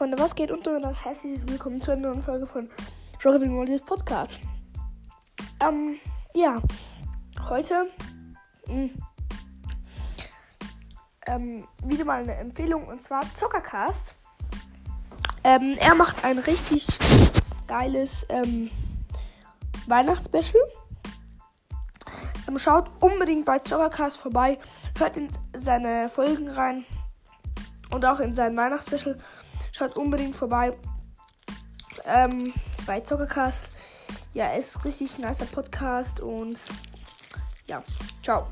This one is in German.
Freunde, was geht? Und dann herzliches Willkommen zu einer neuen Folge von Rocket Moldy's Podcast. Ähm, ja, heute mh, ähm, wieder mal eine Empfehlung und zwar Zuckercast. Ähm, er macht ein richtig geiles ähm, Weihnachtsspecial. Ähm, schaut unbedingt bei Zuckercast vorbei, hört in seine Folgen rein und auch in sein Weihnachtsspecial. Schaut unbedingt vorbei ähm, bei Zuckercast. Ja, ist richtig nicer Podcast und ja, ciao.